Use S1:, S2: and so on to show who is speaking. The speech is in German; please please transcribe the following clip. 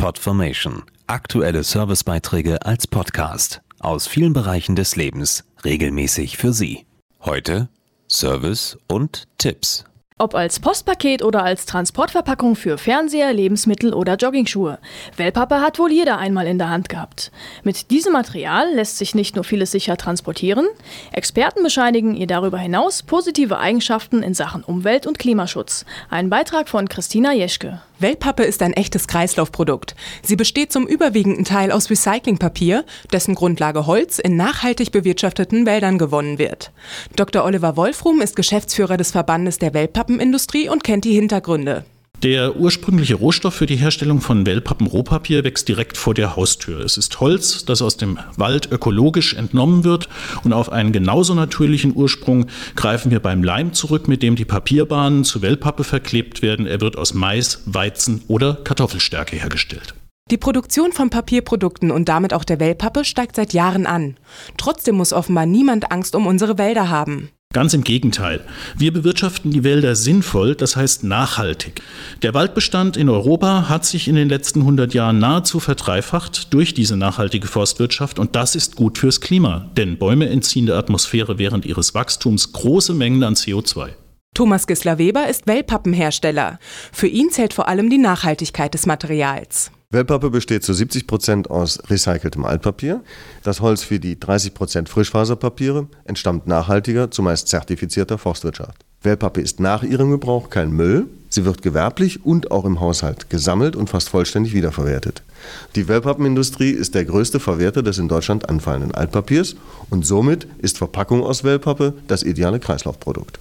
S1: Podformation. Aktuelle Servicebeiträge als Podcast aus vielen Bereichen des Lebens regelmäßig für Sie. Heute Service und Tipps.
S2: Ob als Postpaket oder als Transportverpackung für Fernseher, Lebensmittel oder Joggingschuhe. Wellpappe hat wohl jeder einmal in der Hand gehabt. Mit diesem Material lässt sich nicht nur vieles sicher transportieren, Experten bescheinigen ihr darüber hinaus positive Eigenschaften in Sachen Umwelt- und Klimaschutz. Ein Beitrag von Christina Jeschke.
S3: Wellpappe ist ein echtes Kreislaufprodukt. Sie besteht zum überwiegenden Teil aus Recyclingpapier, dessen Grundlage Holz in nachhaltig bewirtschafteten Wäldern gewonnen wird. Dr. Oliver Wolfrum ist Geschäftsführer des Verbandes der Wellpappenindustrie und kennt die Hintergründe.
S4: Der ursprüngliche Rohstoff für die Herstellung von Wellpappen-Rohpapier wächst direkt vor der Haustür. Es ist Holz, das aus dem Wald ökologisch entnommen wird und auf einen genauso natürlichen Ursprung greifen wir beim Leim zurück, mit dem die Papierbahnen zu Wellpappe verklebt werden. Er wird aus Mais, Weizen oder Kartoffelstärke hergestellt.
S3: Die Produktion von Papierprodukten und damit auch der Wellpappe steigt seit Jahren an. Trotzdem muss offenbar niemand Angst um unsere Wälder haben.
S4: Ganz im Gegenteil. Wir bewirtschaften die Wälder sinnvoll, das heißt nachhaltig. Der Waldbestand in Europa hat sich in den letzten 100 Jahren nahezu verdreifacht durch diese nachhaltige Forstwirtschaft und das ist gut fürs Klima, denn Bäume entziehen der Atmosphäre während ihres Wachstums große Mengen an CO2.
S3: Thomas Gisler-Weber ist Wellpappenhersteller. Für ihn zählt vor allem die Nachhaltigkeit des Materials.
S5: Wellpappe besteht zu 70 Prozent aus recyceltem Altpapier. Das Holz für die 30 Prozent Frischfaserpapiere entstammt nachhaltiger, zumeist zertifizierter Forstwirtschaft. Wellpappe ist nach ihrem Gebrauch kein Müll. Sie wird gewerblich und auch im Haushalt gesammelt und fast vollständig wiederverwertet. Die Wellpappenindustrie ist der größte Verwerter des in Deutschland anfallenden Altpapiers und somit ist Verpackung aus Wellpappe das ideale Kreislaufprodukt.